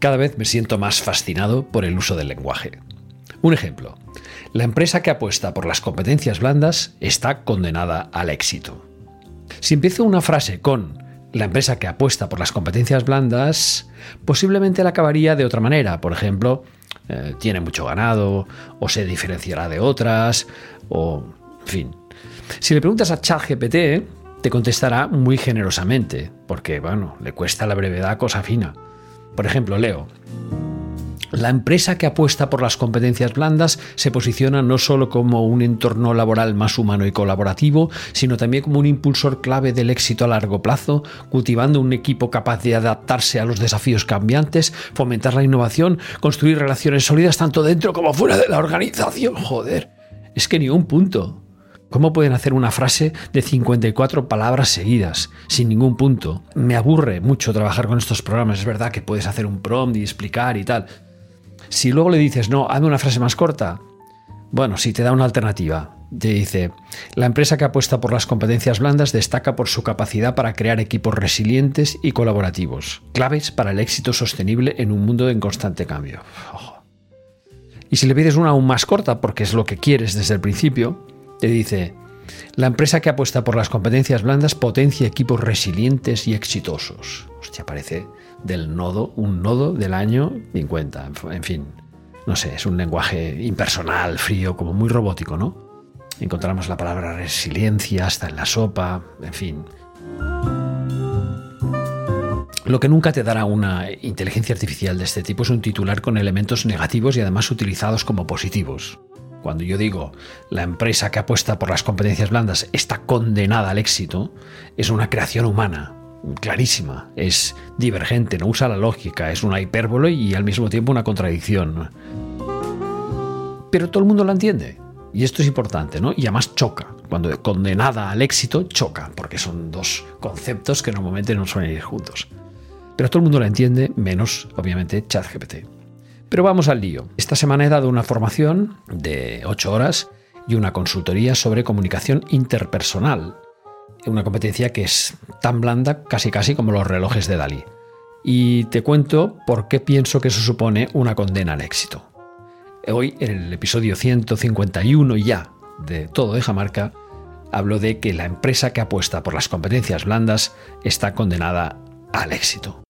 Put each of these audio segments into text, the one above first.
Cada vez me siento más fascinado por el uso del lenguaje. Un ejemplo. La empresa que apuesta por las competencias blandas está condenada al éxito. Si empiezo una frase con la empresa que apuesta por las competencias blandas, posiblemente la acabaría de otra manera. Por ejemplo, eh, tiene mucho ganado, o se diferenciará de otras, o... en fin. Si le preguntas a ChatGPT, te contestará muy generosamente, porque, bueno, le cuesta la brevedad cosa fina. Por ejemplo, leo. La empresa que apuesta por las competencias blandas se posiciona no solo como un entorno laboral más humano y colaborativo, sino también como un impulsor clave del éxito a largo plazo, cultivando un equipo capaz de adaptarse a los desafíos cambiantes, fomentar la innovación, construir relaciones sólidas tanto dentro como fuera de la organización. Joder, es que ni un punto. ¿Cómo pueden hacer una frase de 54 palabras seguidas, sin ningún punto? Me aburre mucho trabajar con estos programas. Es verdad que puedes hacer un prompt y explicar y tal. Si luego le dices, no, hazme una frase más corta, bueno, si te da una alternativa. Te dice, la empresa que apuesta por las competencias blandas destaca por su capacidad para crear equipos resilientes y colaborativos, claves para el éxito sostenible en un mundo en constante cambio. Y si le pides una aún más corta, porque es lo que quieres desde el principio, te dice, la empresa que apuesta por las competencias blandas potencia equipos resilientes y exitosos. Hostia, parece del nodo, un nodo del año 50. En fin, no sé, es un lenguaje impersonal, frío, como muy robótico, ¿no? Encontramos la palabra resiliencia hasta en la sopa, en fin. Lo que nunca te dará una inteligencia artificial de este tipo es un titular con elementos negativos y además utilizados como positivos. Cuando yo digo la empresa que apuesta por las competencias blandas está condenada al éxito, es una creación humana, clarísima, es divergente, no usa la lógica, es una hipérbole y al mismo tiempo una contradicción. Pero todo el mundo la entiende. Y esto es importante, ¿no? Y además choca. Cuando condenada al éxito, choca, porque son dos conceptos que normalmente no suelen ir juntos. Pero todo el mundo la entiende, menos, obviamente, ChatGPT. Pero vamos al lío. Esta semana he dado una formación de 8 horas y una consultoría sobre comunicación interpersonal. Una competencia que es tan blanda casi casi como los relojes de Dalí. Y te cuento por qué pienso que eso supone una condena al éxito. Hoy, en el episodio 151 ya de Todo de Jamarca, hablo de que la empresa que apuesta por las competencias blandas está condenada al éxito.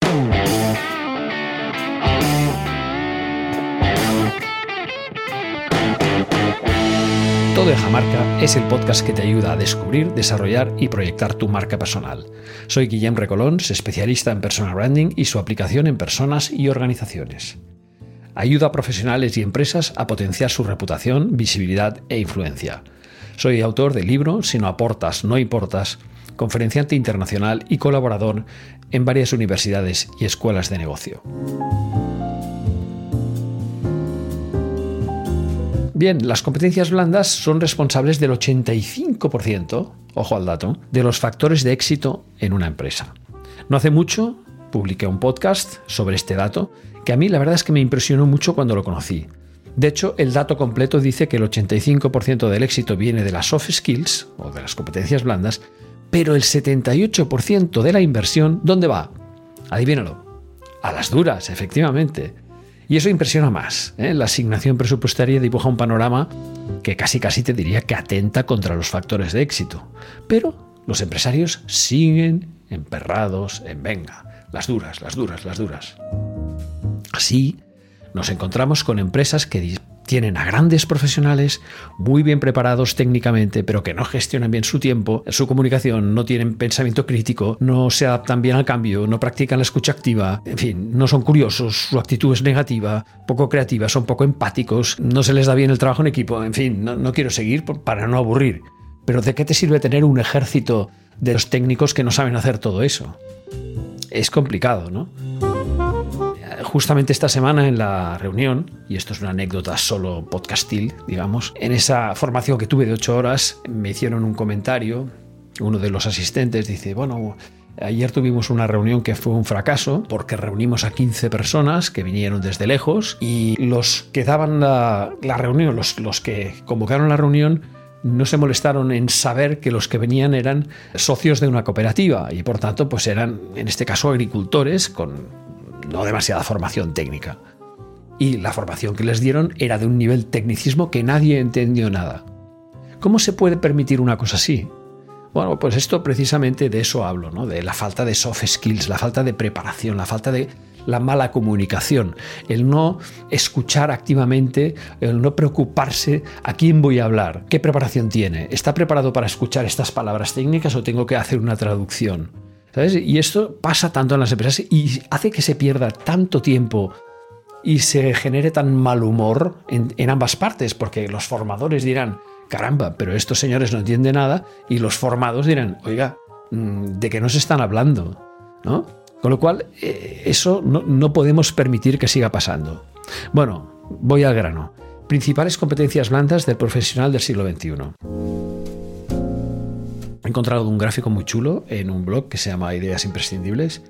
Todo de Jamarca es el podcast que te ayuda a descubrir, desarrollar y proyectar tu marca personal. Soy Guillem Recolons, especialista en personal branding y su aplicación en personas y organizaciones. Ayuda a profesionales y empresas a potenciar su reputación, visibilidad e influencia. Soy autor del libro Si no aportas, no importas, conferenciante internacional y colaborador en varias universidades y escuelas de negocio. Bien, las competencias blandas son responsables del 85%, ojo al dato, de los factores de éxito en una empresa. No hace mucho publiqué un podcast sobre este dato que a mí la verdad es que me impresionó mucho cuando lo conocí. De hecho, el dato completo dice que el 85% del éxito viene de las soft skills o de las competencias blandas, pero el 78% de la inversión, ¿dónde va? Adivínalo. A las duras, efectivamente. Y eso impresiona más. ¿eh? La asignación presupuestaria dibuja un panorama que casi casi te diría que atenta contra los factores de éxito. Pero los empresarios siguen emperrados en venga, las duras, las duras, las duras. Así nos encontramos con empresas que tienen a grandes profesionales muy bien preparados técnicamente, pero que no gestionan bien su tiempo, su comunicación, no tienen pensamiento crítico, no se adaptan bien al cambio, no practican la escucha activa, en fin, no son curiosos, su actitud es negativa, poco creativa, son poco empáticos, no se les da bien el trabajo en equipo, en fin, no, no quiero seguir para no aburrir. Pero ¿de qué te sirve tener un ejército de los técnicos que no saben hacer todo eso? Es complicado, ¿no? Justamente esta semana en la reunión, y esto es una anécdota solo podcastil, digamos, en esa formación que tuve de ocho horas me hicieron un comentario, uno de los asistentes dice, bueno, Ayer tuvimos una reunión que fue un fracaso porque reunimos a 15 personas que vinieron desde lejos y los que daban la, reunión, los, los, que convocaron la reunión, no se molestaron en saber que los que venían eran socios de una cooperativa y por tanto pues eran en este caso agricultores con no demasiada formación técnica. Y la formación que les dieron era de un nivel tecnicismo que nadie entendió nada. ¿Cómo se puede permitir una cosa así? Bueno, pues esto precisamente de eso hablo, ¿no? De la falta de soft skills, la falta de preparación, la falta de la mala comunicación, el no escuchar activamente, el no preocuparse a quién voy a hablar, qué preparación tiene, está preparado para escuchar estas palabras técnicas o tengo que hacer una traducción. Y esto pasa tanto en las empresas y hace que se pierda tanto tiempo y se genere tan mal humor en ambas partes, porque los formadores dirán, caramba, pero estos señores no entienden nada y los formados dirán, oiga, mm, ¿de qué nos están hablando? ¿No? Con lo cual, eh, eso no, no podemos permitir que siga pasando. Bueno, voy al grano. Principales competencias blandas del profesional del siglo XXI. Encontrado un gráfico muy chulo en un blog que se llama Ideas Imprescindibles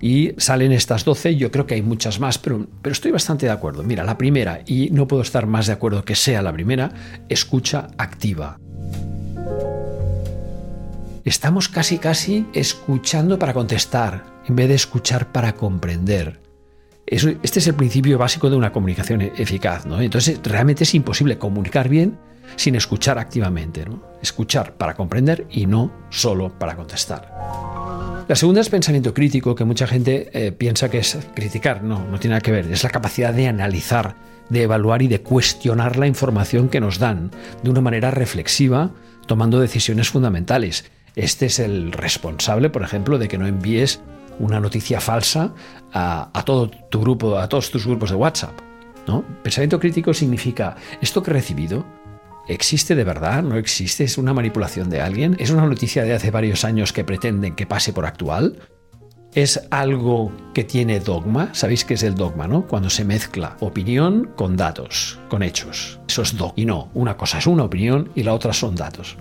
y salen estas 12, yo creo que hay muchas más, pero, pero estoy bastante de acuerdo. Mira, la primera, y no puedo estar más de acuerdo que sea la primera, escucha activa. Estamos casi casi escuchando para contestar, en vez de escuchar para comprender. este es el principio básico de una comunicación eficaz, ¿no? Entonces realmente es imposible comunicar bien sin escuchar activamente. Escuchar para comprender y no solo para contestar. La segunda es pensamiento crítico, que mucha gente eh, piensa que es criticar. No, no tiene nada que ver. Es la capacidad de analizar, de evaluar y de cuestionar la información que nos dan de una manera reflexiva, tomando decisiones fundamentales. Este es el responsable, por ejemplo, de que no envíes una noticia falsa a, a todo tu grupo, a todos tus grupos de WhatsApp. ¿no? Pensamiento crítico significa esto que he recibido ¿Existe de verdad? ¿No existe? ¿Es una manipulación de alguien? ¿Es una noticia de hace varios años que pretenden que pase por actual? ¿Es algo que tiene dogma? ¿Sabéis qué es el dogma, no? Cuando se mezcla opinión con datos, con hechos. Eso es dogma. Y no, una cosa es una opinión y la otra son datos.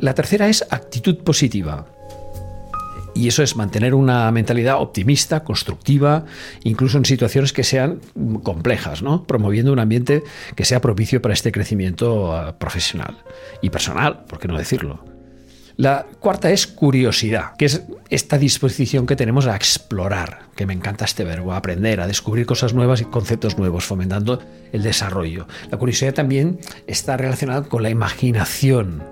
La tercera es actitud positiva. Y eso es mantener una mentalidad optimista, constructiva, incluso en situaciones que sean complejas, ¿no? promoviendo un ambiente que sea propicio para este crecimiento ah, profesional y personal, por qué no decirlo. La cuarta es curiosidad, que es esta disposición que tenemos a explorar, que me encanta este verbo, a aprender, a descubrir cosas nuevas y conceptos nuevos, fomentando el desarrollo. La curiosidad también está relacionada con la imaginación,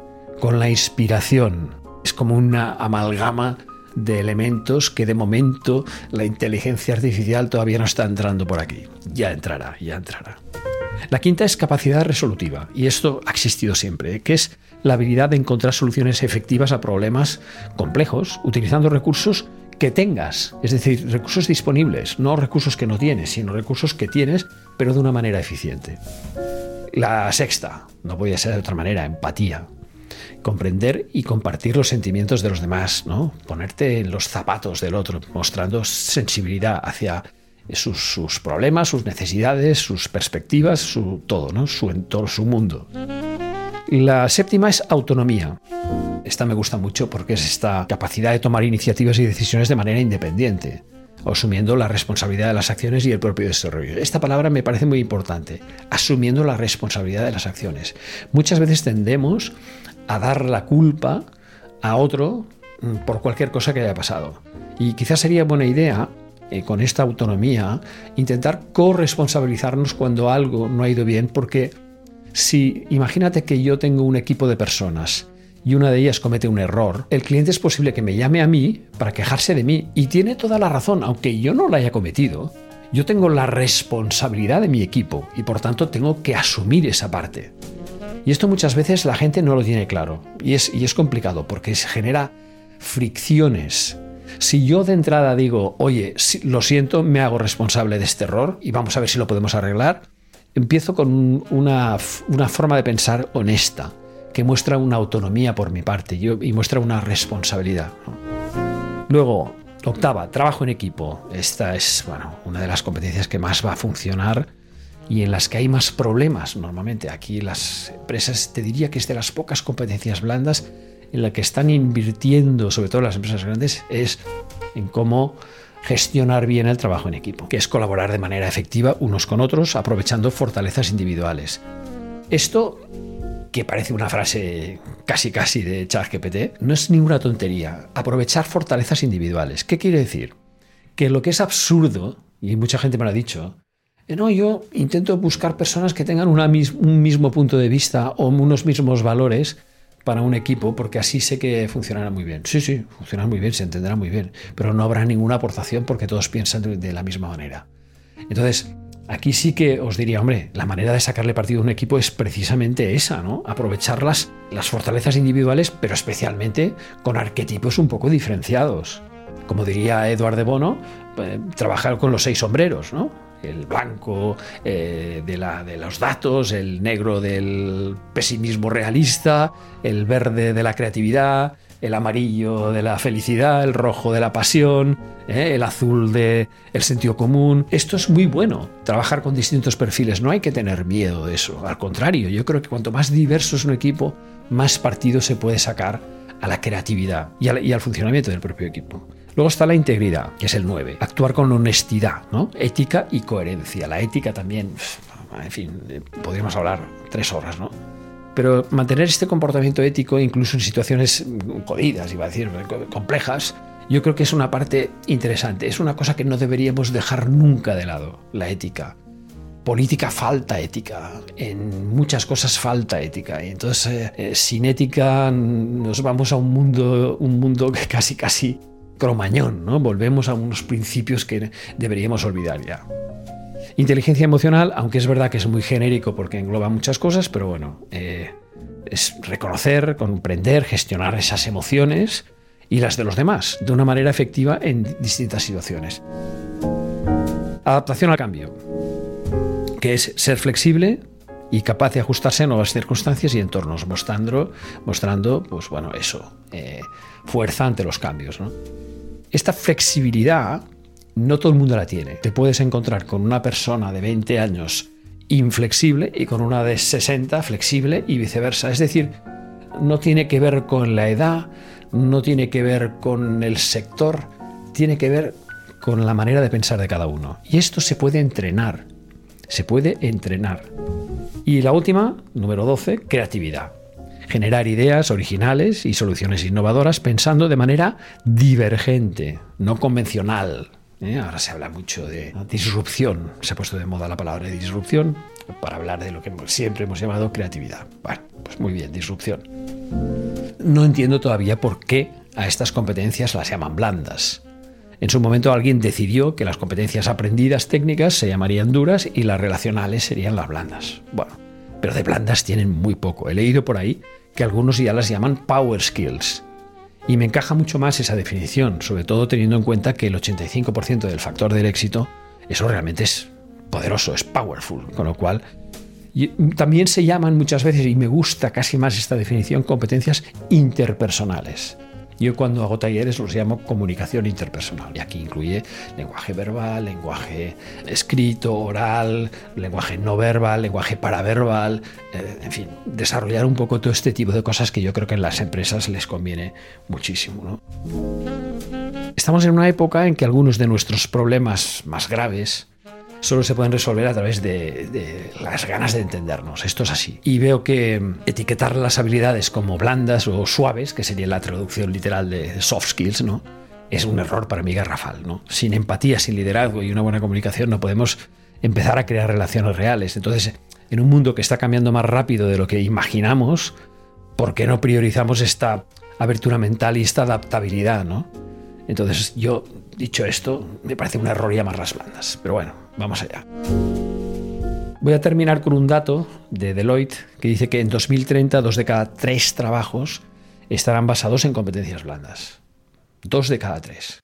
con la inspiración. Es como una amalgama de elementos que de momento la inteligencia artificial todavía no está entrando por aquí. Ya entrará, ya entrará. La quinta es capacidad resolutiva, y esto ha existido siempre, que es la habilidad de encontrar soluciones efectivas a problemas complejos utilizando recursos que tengas, es decir, recursos disponibles, no recursos que no tienes, sino recursos que tienes, pero de una manera eficiente. La sexta, no podía ser de otra manera, empatía comprender y compartir los sentimientos de los demás, ¿no? Ponerte en los zapatos del otro, mostrando sensibilidad hacia sus, problemas, sus necesidades, sus perspectivas, su todo, ¿no? Su entorno, su mundo. La séptima es autonomía. Esta me gusta mucho porque es esta capacidad de tomar iniciativas y decisiones de manera independiente, asumiendo la responsabilidad de las acciones y el propio desarrollo. Esta palabra me parece muy importante, asumiendo la responsabilidad de las acciones. Muchas veces tendemos a dar la culpa a otro mm, por cualquier cosa que haya pasado. Y quizás sería buena idea, eh, con esta autonomía, intentar corresponsabilizarnos cuando algo no ha ido bien, porque si imagínate que yo tengo un equipo de personas y una de ellas comete un error, el cliente es posible que me llame a mí para quejarse de mí y tiene toda la razón, aunque yo no la haya cometido. Yo tengo la responsabilidad de mi equipo y por tanto tengo que asumir esa parte. Y esto muchas veces la gente no lo tiene claro. Y es, y es complicado porque se genera fricciones. Si yo de entrada digo, oye, lo siento, me hago responsable de este error y vamos a ver si lo podemos arreglar, empiezo con una, forma de pensar honesta, que muestra una autonomía por mi parte y muestra una responsabilidad. Luego, octava, trabajo en equipo. Esta es bueno, una de las competencias que más va a funcionar y en las que hay más problemas normalmente. Aquí las empresas, te diría que es de las pocas competencias blandas en la que están invirtiendo, sobre todo las empresas grandes, es en cómo gestionar bien el trabajo en equipo, que es colaborar de manera efectiva unos con otros, aprovechando fortalezas individuales. Esto, que parece una frase casi casi de ChatGPT, no es ninguna tontería. Aprovechar fortalezas individuales. ¿Qué quiere decir? que lo que es absurdo, y mucha gente me lo ha dicho, no, yo intento buscar personas que tengan un mismo punto de vista o unos mismos valores para un equipo, porque así sé que funcionará muy bien. Sí, sí, funcionará muy bien, se entenderá muy bien, pero no habrá ninguna aportación porque todos piensan de la misma manera. Entonces, aquí sí que os diría, hombre, la manera de sacarle partido a un equipo es precisamente esa, ¿no? Aprovechar las, las fortalezas individuales, pero especialmente con arquetipos un poco diferenciados. Como diría Eduard de Bono, eh, trabajar con los seis sombreros, ¿no? El blanco eh, de, la, de, los datos, el negro del pesimismo realista, el verde de la creatividad, el amarillo de la felicidad, el rojo de la pasión, eh, el azul de el sentido común. Esto es muy bueno, trabajar con distintos perfiles, no hay que tener miedo de eso, al contrario, yo creo que cuanto más diverso es un equipo, más partido se puede sacar a la creatividad y al funcionamiento del propio equipo. Luego está la integridad, que es el 9. Actuar con honestidad, ¿no? Ética y coherencia. La ética también, en fin, eh, podríamos hablar tres horas, ¿no? Pero mantener este comportamiento ético, incluso en situaciones jodidas, iba a decir, complejas, yo creo que es una parte interesante. Es una cosa que no deberíamos dejar nunca de lado, la ética. Política falta ética, en muchas cosas falta ética. Y entonces, eh, eh, sin ética nos vamos a un mundo, un mundo que casi, casi cromañón, ¿no? Volvemos a unos principios que deberíamos olvidar ya. Inteligencia emocional, aunque es verdad que es muy genérico porque engloba muchas cosas, pero bueno, eh, es reconocer, comprender, gestionar esas emociones y las de los demás de una manera efectiva en distintas situaciones. Adaptación al cambio, que es ser flexible y capaz de ajustarse a nuevas circunstancias y entornos, mostrando, mostrando pues bueno, eso, eh, fuerza ante los cambios. Esta flexibilidad no todo el mundo la tiene. Te puedes encontrar con una persona de 20 años inflexible y con una de 60 flexible y viceversa. Es decir, no tiene que ver con la edad, no tiene que ver con el sector, tiene que ver con la manera de pensar de cada uno. Y esto se puede entrenar, se puede entrenar. Y la última, número 12, creatividad generar ideas originales y soluciones innovadoras pensando de manera divergente, no convencional. ¿eh? Ahora se habla mucho de disrupción, se ha puesto de moda la palabra disrupción para hablar de lo que siempre hemos llamado creatividad. Bueno, pues muy bien, disrupción. No entiendo todavía por qué a estas competencias las llaman blandas. En su momento alguien decidió que las competencias aprendidas técnicas se llamarían duras y las relacionales serían las blandas. Bueno, pero de blandas tienen muy poco. He leído por ahí que algunos ya las llaman power skills. Y me encaja mucho más esa definición, sobre todo teniendo en cuenta que el 85% del factor del éxito, eso realmente es poderoso, es powerful, con lo cual también se llaman muchas veces, y me gusta casi más esta definición, competencias interpersonales. Yo cuando hago talleres los llamo comunicación interpersonal y aquí incluye lenguaje verbal, lenguaje escrito, oral, lenguaje no verbal, lenguaje paraverbal, eh, en fin, desarrollar un poco todo este tipo de cosas que yo creo que en las empresas les conviene muchísimo. Estamos en una época en que algunos de nuestros problemas más graves solo se pueden resolver a través de, las ganas de entendernos. Esto es así. Y veo que etiquetar las habilidades como blandas o suaves, que sería la traducción literal de soft skills, ¿no? Es un error para mí garrafal, ¿no? Sin empatía, sin liderazgo y una buena comunicación no podemos empezar a crear relaciones reales. Entonces, en un mundo que está cambiando más rápido de lo que imaginamos, ¿por qué no priorizamos esta abertura mental y esta adaptabilidad, ¿no? Entonces, yo, dicho esto, me parece un error llamar las blandas. Pero bueno, Vamos allá. Voy a terminar con un dato de Deloitte que dice que en 2030 dos de cada tres trabajos estarán basados en competencias blandas. Dos de cada tres.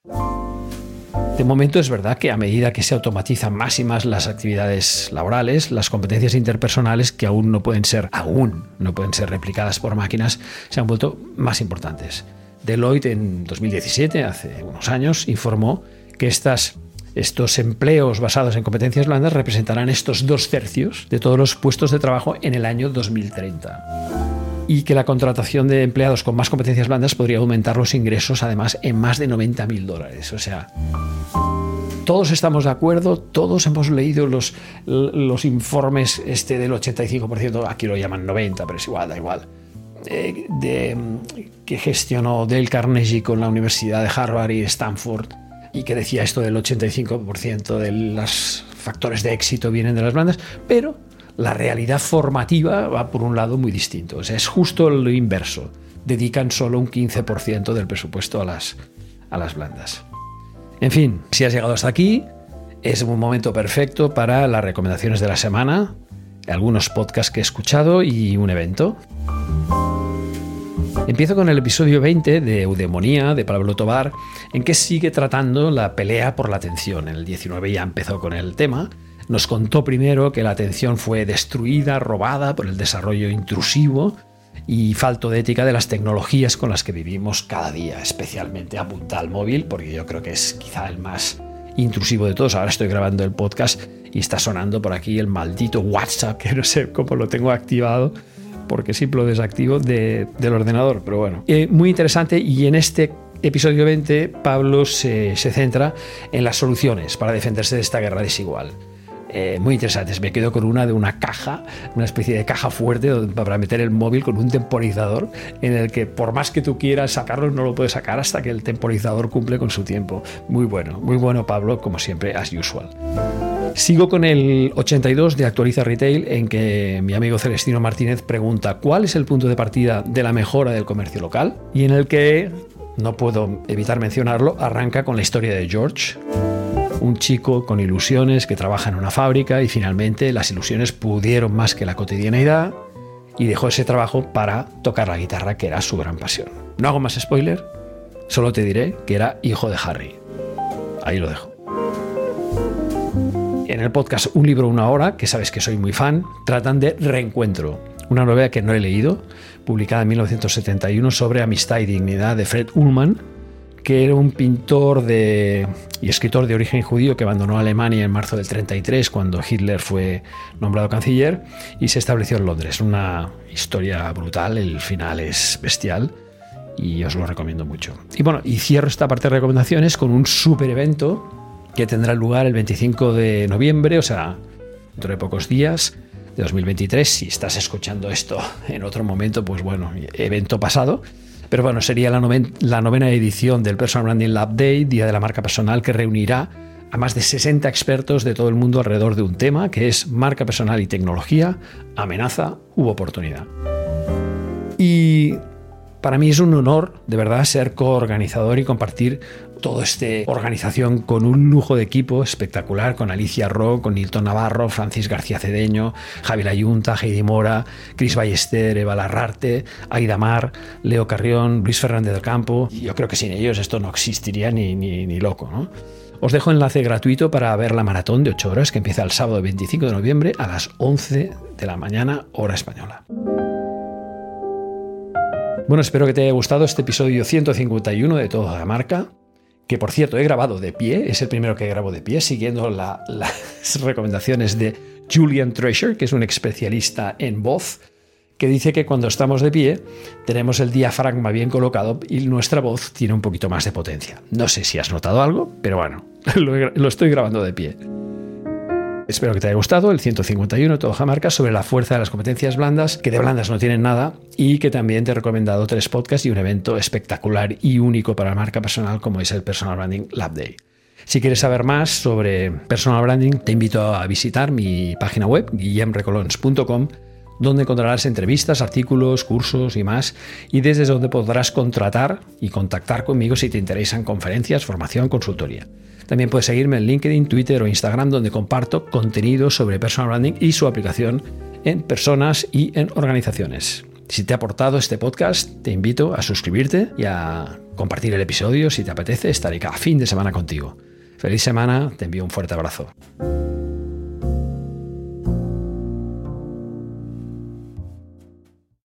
De momento es verdad que a medida que se automatizan más y más las actividades laborales, las competencias interpersonales que aún no pueden ser, aún no pueden ser replicadas por máquinas, se han vuelto más importantes. Deloitte en 2017, hace unos años, informó que estas estos empleos basados en competencias blandas representarán estos dos tercios de todos los puestos de trabajo en el año 2030 y que la contratación de empleados con más competencias blandas podría aumentar los ingresos además en más de 90 mil dólares. O sea, todos estamos de acuerdo, todos hemos leído los, los informes este del 85%, aquí lo llaman 90, pero es igual, da igual, eh, de, que gestionó Dale Carnegie con la Universidad de Harvard y Stanford y que decía esto del 85% de los factores de éxito vienen de las blandas, pero la realidad formativa va por un lado muy distinto. O sea, es justo lo inverso. Dedican solo un 15% del presupuesto a las, a las blandas. En fin, si has llegado hasta aquí, es un momento perfecto para las recomendaciones de la semana, algunos podcasts que he escuchado y un evento. Empiezo con el episodio 20 de Eudemonía de Pablo Tobar, en que sigue tratando la pelea por la atención. En el 19 ya empezó con el tema. Nos contó primero que la atención fue destruida, robada por el desarrollo intrusivo y falto de ética de las tecnologías con las que vivimos cada día, especialmente apunta al móvil, porque yo creo que es quizá el más intrusivo de todos. Ahora estoy grabando el podcast y está sonando por aquí el maldito WhatsApp, que no sé cómo lo tengo activado, porque siempre lo desactivo del ordenador, pero bueno. Eh, muy interesante y en este episodio 20 Pablo se, se centra en las soluciones para defenderse de esta guerra desigual. Eh, muy interesantes. Me quedo con una de una caja, una especie de caja fuerte para meter el móvil con un temporizador en el que por más que tú quieras sacarlo no lo puedes sacar hasta que el temporizador cumple con su tiempo. Muy bueno, muy bueno Pablo, como siempre, as usual. Sigo con el 82 de Actualiza Retail en que mi amigo Celestino Martínez pregunta cuál es el punto de partida de la mejora del comercio local y en el que, no puedo evitar mencionarlo, arranca con la historia de George un chico con ilusiones que trabaja en una fábrica y finalmente las ilusiones pudieron más que la cotidianeidad y dejó ese trabajo para tocar la guitarra, que era su gran pasión. No hago más spoiler, solo te diré que era hijo de Harry. Ahí lo dejo. En el podcast Un libro, una hora, que sabes que soy muy fan, tratan de Reencuentro, una novela que no he leído, publicada en 1971 sobre amistad y dignidad de Fred Ullman, que era un pintor de, y escritor de origen judío que abandonó Alemania en marzo del 33 cuando Hitler fue nombrado canciller y se estableció en Londres. Una historia brutal, el final es bestial y os lo recomiendo mucho. Y bueno, y cierro esta parte de recomendaciones con un super evento que tendrá lugar el 25 de noviembre, o sea, dentro de pocos días de 2023. Si estás escuchando esto en otro momento, pues bueno, evento pasado pero bueno, sería la, novena edición del Personal Branding Lab Day, Día de la Marca Personal, que reunirá a más de 60 expertos de todo el mundo alrededor de un tema que es marca personal y tecnología, amenaza u oportunidad. Y para mí es un honor, de verdad, ser coorganizador y compartir toda esta organización con un lujo de equipo espectacular, con Alicia Ro, con Nilton Navarro, Francis García Cedeño, Javier Ayunta, Heidi Mora, Cris Ballester, Eva Larrarte, Aida Mar, Leo Carrión, Luis Fernández del Campo. Yo creo que sin ellos esto no existiría ni, ni, ni loco, ¿no? Os dejo enlace gratuito para ver la maratón de 8 horas que empieza el sábado 25 de noviembre a las 11 de la mañana, hora española. Bueno, espero que te haya gustado este episodio 151 de Toda la Marca, que por cierto he grabado de pie, es el primero que grabo de pie, siguiendo las recomendaciones de Julian Treasure, que es un especialista en voz, que dice que cuando estamos de pie tenemos el diafragma bien colocado y nuestra voz tiene un poquito más de potencia. No sé si has notado algo, pero bueno, lo estoy grabando de pie. Espero que te haya gustado el 151 todo Jamarca sobre la fuerza de las competencias blandas, que de blandas no tienen nada, y que también te he recomendado tres podcasts y un evento espectacular y único para la marca personal como es el Personal Branding Lab Day. Si quieres saber más sobre personal branding, te invito a visitar mi página web, guillemrecolons.com, donde encontrarás entrevistas, artículos, cursos y más, y desde donde podrás contratar y contactar conmigo si te interesan conferencias, formación, consultoría. También puedes seguirme en LinkedIn, Twitter o Instagram donde comparto contenido sobre personal branding y su aplicación en personas y en organizaciones. Si te ha aportado este podcast, te invito a suscribirte y a compartir el episodio. Si te apetece, estaré cada fin de semana contigo. Feliz semana, te envío un fuerte abrazo.